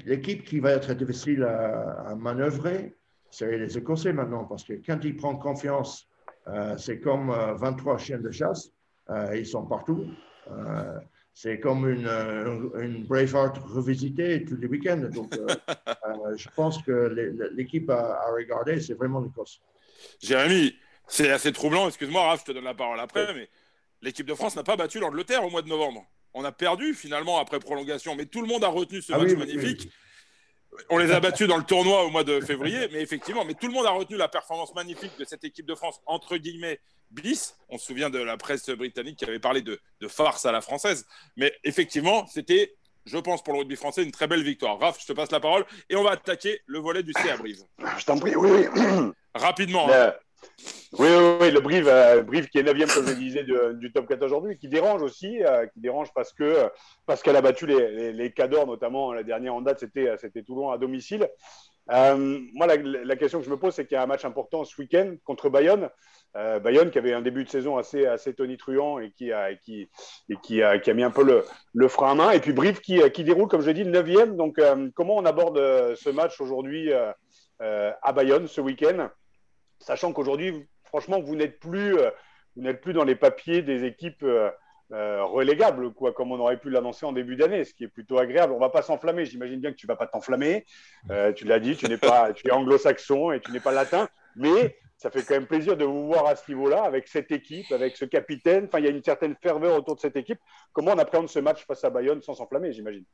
L'équipe qui va être difficile à, manœuvrer, c'est les Écossais maintenant, parce que quand ils prennent confiance, euh, c'est comme 23 euh, chiens de chasse, euh, ils sont partout. c'est comme une, une Braveheart revisitée tous les week-ends. Donc, je pense que l'équipe à, à, regarder, c'est vraiment l'Écosse. Jérémy, c'est assez troublant. Excuse-moi, Raph, je te donne la parole après, mais l'équipe de France n'a pas battu l'Angleterre au mois de novembre on a perdu finalement après prolongation, mais tout le monde a retenu ce ah match magnifique. On les a battus dans le tournoi au mois de février, mais effectivement, mais tout le monde a retenu la performance magnifique de cette équipe de France, entre guillemets, bis. On se souvient de la presse britannique qui avait parlé de, farce à la française. Mais effectivement, c'était, je pense, pour le rugby français, une très belle victoire. Raph, je te passe la parole et on va attaquer le volet du C à Brive. Je t'en prie, oui, oui. Rapidement. Hein. Oui, oui, le Brive, euh, qui est 9e, comme je disais, du top 14 aujourd'hui, qui dérange aussi, euh, qui dérange parce que parce qu'elle a battu les, les, Cadors, notamment la dernière en date, c'était, c'était Toulon à domicile. Euh, moi, la, question que je me pose, c'est qu'il y a un match important ce week-end contre Bayonne. Bayonne qui avait un début de saison assez, assez tonitruant et qui a, qui, a, qui a mis un peu le, le, frein à main. Et puis Brive qui, qui déroule, comme je dis, le 9e. Donc, comment on aborde ce match aujourd'hui à Bayonne ce week-end? Sachant qu'aujourd'hui, franchement, vous n'êtes plus, euh, vous n'êtes plus dans les papiers des équipes euh, euh, relégables, quoi, comme on aurait pu l'annoncer en début d'année, ce qui est plutôt agréable. On ne va pas s'enflammer. J'imagine bien que tu ne vas pas t'enflammer. tu l'as dit, tu n'es pas, tu es anglo-saxon et tu n'es pas latin, mais ça fait quand même plaisir de vous voir à ce niveau-là, avec cette équipe, avec ce capitaine. Enfin, il y a une certaine ferveur autour de cette équipe. Comment on appréhende ce match face à Bayonne sans s'enflammer, j'imagine?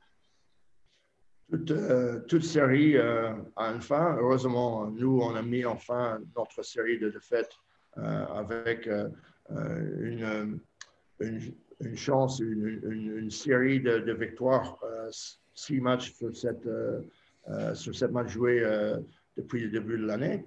Toute, euh, toute, série euh, a une fin. Heureusement, nous, on a mis enfin notre série de défaites euh, avec une, chance, une, série de, victoires, six matchs sur cette, sur cette match joué depuis le début de l'année.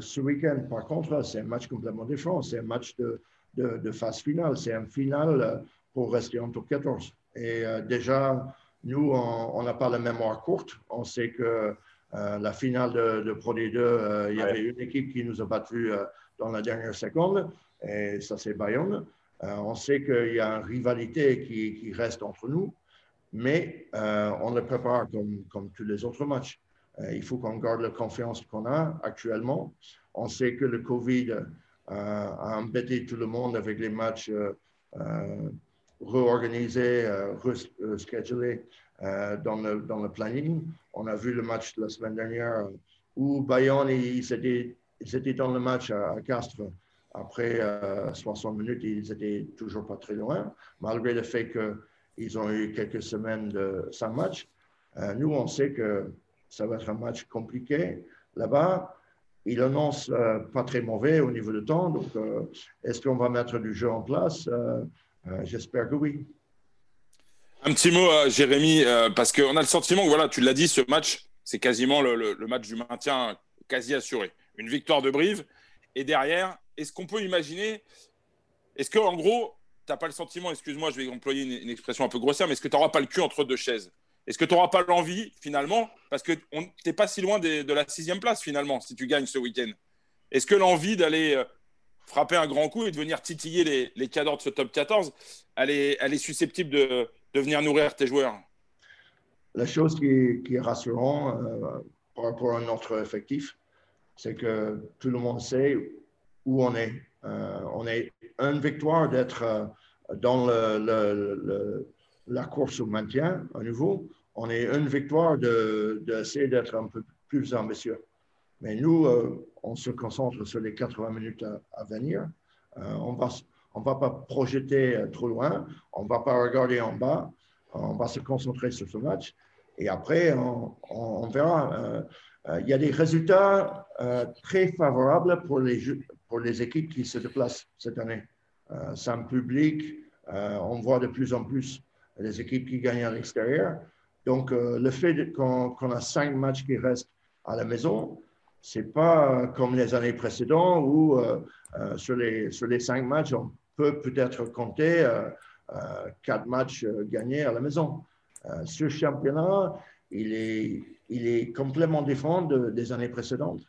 ce week-end, par contre, c'est un match complètement différent. C'est un match de, de, de phase finale. C'est un final pour rester en top 14. Et déjà, nous, on n'a pas la mémoire courte. On sait que euh, la finale de, Pro D2, euh, il y avait une équipe qui nous a battus euh, dans la dernière seconde, et ça, c'est Bayonne. on sait qu'il y a une rivalité qui, reste entre nous, mais on le prépare comme, comme tous les autres matchs. il faut qu'on garde la confiance qu'on a actuellement. On sait que le Covid a embêté tout le monde avec les matchs réorganiser, euh, rescheduler euh, dans, le, dans le planning. On a vu le match de la semaine dernière où Bayonne, ils étaient, dans le match à, Castres. Après 60 euh, minutes, ils n'étaient toujours pas très loin, malgré le fait qu'ils ont eu quelques semaines de sans match. nous, on sait que ça va être un match compliqué là-bas. Il annonce pas très mauvais au niveau de temps. Donc, est-ce qu'on va mettre du jeu en place? Euh, j'espère que oui. Un petit mot, euh, Jérémy, euh, parce qu'on a le sentiment que voilà, tu l'as dit, ce match c'est quasiment le, match du maintien quasi assuré. Une victoire de Brive. Et derrière, est-ce qu'on peut imaginer, est-ce qu'en gros, tu n'as pas le sentiment, excuse-moi, je vais employer une, expression un peu grossière, mais est-ce que tu n'auras pas le cul entre deux chaises? Est-ce que tu n'auras pas l'envie, finalement, parce que tu n'es pas si loin de la sixième place, finalement, si tu gagnes ce week-end? Est-ce que l'envie d'aller euh, frapper un grand coup et de venir titiller les, les cadors de ce top 14, elle est, susceptible de, de venir nourrir tes joueurs La chose qui, qui est rassurante euh, par rapport à notre effectif, c'est que tout le monde sait où on est. Euh, on est une victoire d'être euh, dans le, la course au maintien à nouveau. On est une victoire d'essayer de, d'être un peu plus ambitieux. Mais nous, euh, on se concentre sur les 80 minutes à, venir. on va, on va pas projeter trop loin. On va pas regarder en bas. On va se concentrer sur ce match. Et après, on, verra. Euh, il y a des résultats euh, très favorables pour les, pour les équipes qui se déplacent cette année. Euh, sans public, on voit de plus en plus les équipes qui gagnent à l'extérieur. Donc, le fait qu'on a cinq matchs qui restent à la maison, c'est pas comme les années précédentes où sur, les, sur les cinq matchs, on peut peut-être compter quatre matchs gagnés à la maison. ce championnat, il est, il est complètement différent des années précédentes.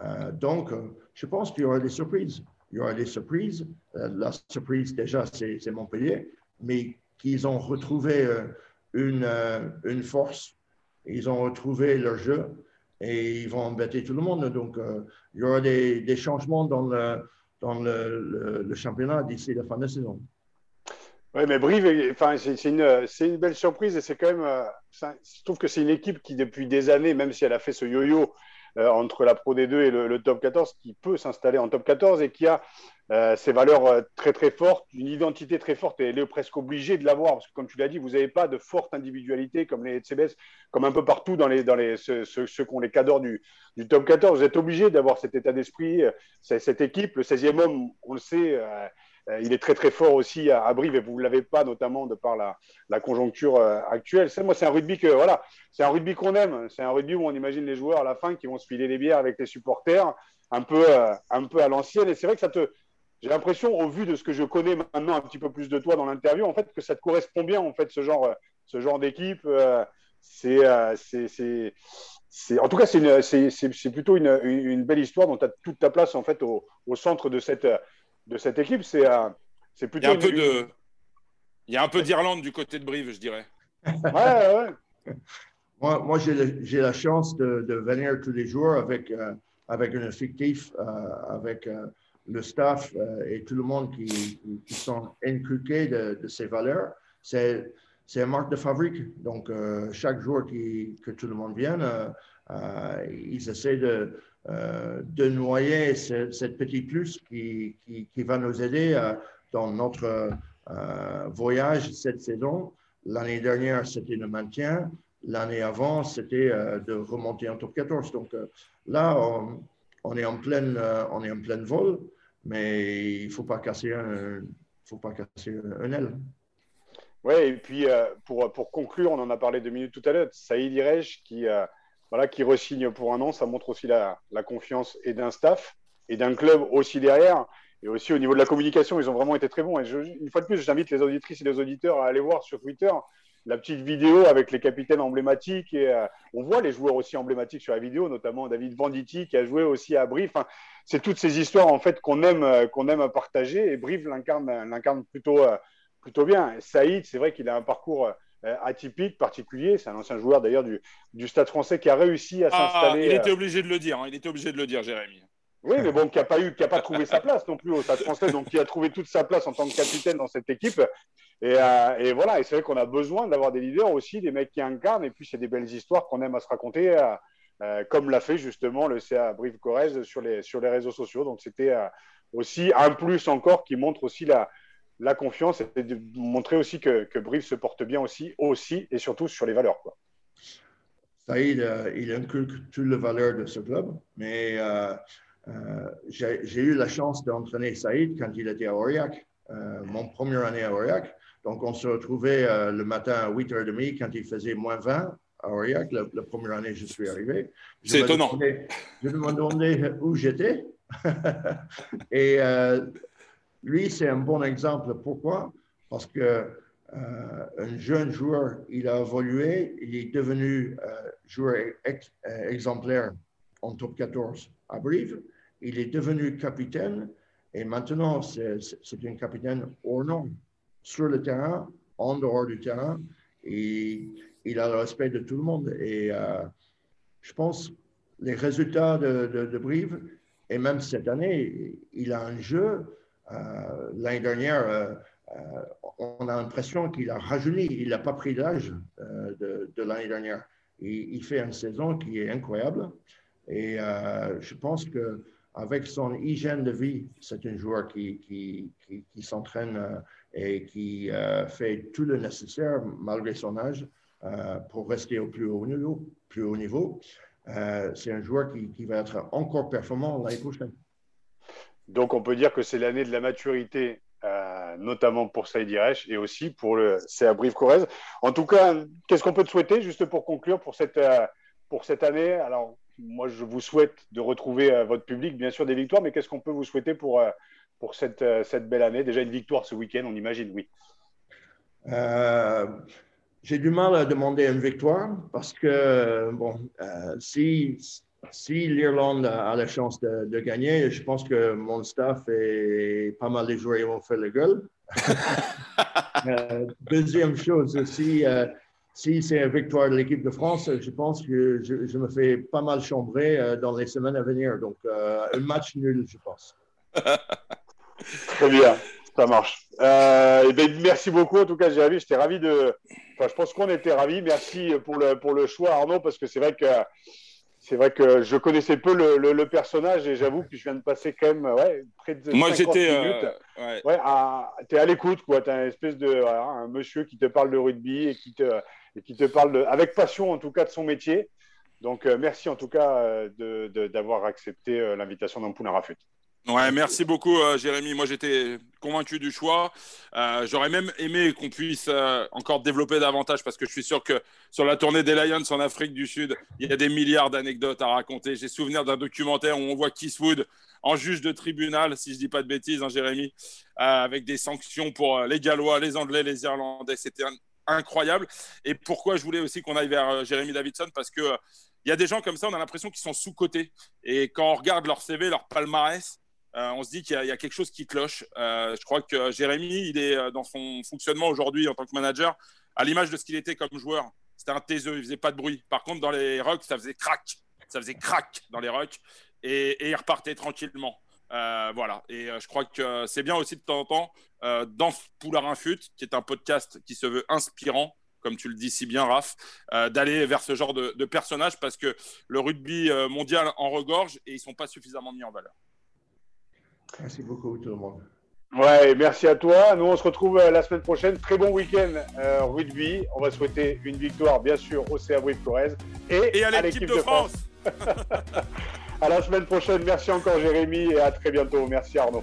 Euh, donc, euh, je pense qu'il y aura des surprises. Il y aura des surprises. Euh, la surprise, déjà, c'est Montpellier, mais qu'ils ont retrouvé une, une, force, ils ont retrouvé leur jeu et ils vont embêter tout le monde. Donc, il y aura des, changements dans le, dans le, championnat d'ici la fin de la saison. Oui, mais Brive, enfin, c'est une, une, belle surprise et c'est quand même. Euh, je trouve que c'est une équipe qui, depuis des années, même si elle a fait ce yo-yo euh, entre la Pro D2 et le, top 14, qui peut s'installer en top 14 et qui a euh, ses valeurs très très fortes, une identité très forte et elle est presque obligée de l'avoir parce que, comme tu l'as dit, vous n'avez pas de forte individualité comme les CBS, comme un peu partout dans les, dans les, ceux, ceux, les cadors du, du top 14. Vous êtes obligé d'avoir cet état d'esprit, cette équipe. Le 16e homme, on le sait euh, il est très très fort aussi à, Brive et vous ne l'avez pas notamment de par la, conjoncture euh, actuelle. C'est, moi, c'est un rugby que voilà, c'est un rugby qu'on aime. C'est un rugby où on imagine les joueurs à la fin qui vont se filer les bières avec les supporters, un peu, euh, un peu à l'ancienne. Et c'est vrai que ça te, j'ai l'impression, au vu de ce que je connais maintenant un petit peu plus de toi dans l'interview, en fait, que ça te correspond bien en fait ce genre, ce genre d'équipe. c'est, c'est, c'est, en tout cas, c'est, plutôt une, une, belle histoire dont tu as toute ta place en fait au centre de cette de cette équipe, c'est c'est plutôt. Il y a un peu de. Il y a un peu d'Irlande du côté de Brive, je dirais. ouais, ouais. Moi, moi j'ai la chance de, de, venir tous les jours avec, euh, avec un effectif, euh, avec euh, le staff et tout le monde qui, qui sont inculqués de, de, ces valeurs. C'est une marque de fabrique. Donc, chaque jour qui, que tout le monde vient, ils essaient de, euh, noyer cette petite plus qui, qui, va nous aider euh, dans notre euh, voyage cette saison. L'année dernière, c'était le maintien. L'année avant, c'était de remonter en top 14. Donc là, on, est en pleine, on est en pleine vol, mais il ne faut pas casser un, faut pas casser un aile. Oui, et puis pour, pour conclure, on en a parlé deux minutes tout à l'heure, Saïd Irej qui voilà, qui resigne pour un an. Ça montre aussi la, confiance et d'un staff et d'un club aussi derrière. Et aussi au niveau de la communication, ils ont vraiment été très bons. Et une fois de plus, j'invite les auditrices et les auditeurs à aller voir sur Twitter la petite vidéo avec les capitaines emblématiques. Et euh, on voit les joueurs aussi emblématiques sur la vidéo, notamment David Venditti qui a joué aussi à Brive. c'est toutes ces histoires en fait qu'on aime, euh, qu'on aime partager. Et Brive l'incarne, plutôt, euh, plutôt bien. Saïd, c'est vrai qu'il a un parcours atypique, particulier. C'est un ancien joueur d'ailleurs du, du, Stade français qui a réussi à ah, s'installer. il était euh, obligé de le dire, hein. il était obligé de le dire, Jérémy. Oui, mais bon, qui n'a pas eu, qui a pas trouvé sa place non plus au Stade français, donc qui a trouvé toute sa place en tant que capitaine dans cette équipe. Et, euh, et voilà, et c'est vrai qu'on a besoin d'avoir des leaders aussi, des mecs qui incarnent, et puis c'est des belles histoires qu'on aime à se raconter, comme l'a fait justement le CA Brive Corrèze sur les, sur les réseaux sociaux. Donc c'était aussi un plus encore qui montre aussi la, la confiance et de montrer aussi que, que Brive se porte bien aussi, aussi et surtout sur les valeurs. Quoi. Saïd, euh, il inculque toutes les valeurs de ce club, mais euh, euh, j'ai eu la chance d'entraîner Saïd quand il était à Aurillac, mon première année à Aurillac. Donc, on se retrouvait le matin à 8h30 quand il faisait moins 20 Aurillac, la, première année je suis arrivé. C'est étonnant. je me demandais où j'étais. Et euh, lui, c'est un bon exemple. Pourquoi? Parce que euh, un jeune joueur, il a évolué, il est devenu euh, joueur exemplaire en top 14 à Brive. Il est devenu capitaine et maintenant, c'est un capitaine hors norme sur le terrain, en dehors du terrain. Et il a le respect de tout le monde. Et euh, je pense les résultats de, Brive, et même cette année, il a un jeu. Euh, l'année dernière, euh, on a l'impression qu'il a rajeuni. Il n'a pas pris l'âge de, l'année dernière. Il, fait une saison qui est incroyable. Et je pense qu'avec son hygiène de vie, c'est un joueur qui, s'entraîne et qui fait tout le nécessaire malgré son âge euh, pour rester au plus haut niveau. Plus haut niveau. Euh, c'est un joueur qui, va être encore performant l'année prochaine. Donc on peut dire que c'est l'année de la maturité, euh, notamment pour Saïd Reich et aussi pour le CA Brive Corrèze. En tout cas, qu'est-ce qu'on peut te souhaiter juste pour conclure pour cette, pour cette année? Alors moi, je vous souhaite de retrouver votre public, bien sûr, des victoires, mais qu'est-ce qu'on peut vous souhaiter pour, pour cette, cette belle année? Déjà une victoire ce week-end, on imagine, oui. Euh, j'ai du mal à demander une victoire parce que, bon, euh, si, si l'Irlande a la chance de, gagner, je pense que mon staff et pas mal de joueurs vont faire la gueule. Euh, deuxième chose, aussi, euh, si c'est une victoire de l'équipe de France, je pense que je, je, me fais pas mal chambrer dans les semaines à venir. Donc, un match nul, je pense. Très bien. Ça marche. Euh, ben, merci beaucoup. En tout cas, Jérémy, j'étais ravi de. Enfin, je pense qu'on était ravis. Merci pour le, pour le choix, Arnaud, parce que c'est vrai que c'est vrai que je connaissais peu le, le, personnage et j'avoue que je viens de passer quand même ouais, près de Moi, j'étais. Euh, minutes. ouais. tu es à l'écoute, quoi. Tu as un espèce de. un monsieur qui te parle de rugby et qui te, et qui te parle de, avec passion, en tout cas, de son métier. Donc, euh, merci en tout cas d'avoir de, d'avoir accepté l'invitation d'Ampouna Rafut. Ouais, merci beaucoup, euh, Jérémy. Moi, j'étais convaincu du choix. Euh, j'aurais même aimé qu'on puisse euh, encore développer davantage parce que je suis sûr que sur la tournée des Lions en Afrique du Sud, il y a des milliards d'anecdotes à raconter. J'ai souvenir d'un documentaire où on voit Wood en juge de tribunal, si je dis pas de bêtises, hein, Jérémy, avec des sanctions pour les Gallois, les Anglais, les Irlandais. C'était incroyable. Et pourquoi je voulais aussi qu'on aille vers Jérémy Davidson? Parce que il y a des gens comme ça, on a l'impression qu'ils sont sous-cotés. Et quand on regarde leur CV, leur palmarès, euh, on se dit qu'il y, a quelque chose qui cloche. Euh, je crois que Jérémy, il est euh, dans son fonctionnement aujourd'hui en tant que manager, à l'image de ce qu'il était comme joueur. C'était un taiseux, il faisait pas de bruit. Par contre, dans les rucks, ça faisait crack. Ça faisait crack dans les rucks. Et, il repartait tranquillement. voilà. Et je crois que c'est bien aussi de temps en temps, dans Poularin Fut, qui est un podcast qui se veut inspirant, comme tu le dis si bien, Raph, d'aller vers ce genre de, de personnage parce que le rugby mondial en regorge et ils ne sont pas suffisamment mis en valeur. Merci beaucoup tout le monde. Ouais, merci à toi. Nous, on se retrouve euh, la semaine prochaine. Très bon week-end euh, rugby. On va souhaiter une victoire, bien sûr, au CA Brive Corrèze et, à l'équipe de, France. France. à la semaine prochaine. Merci encore, Jérémy, et à très bientôt. Merci, Arnaud.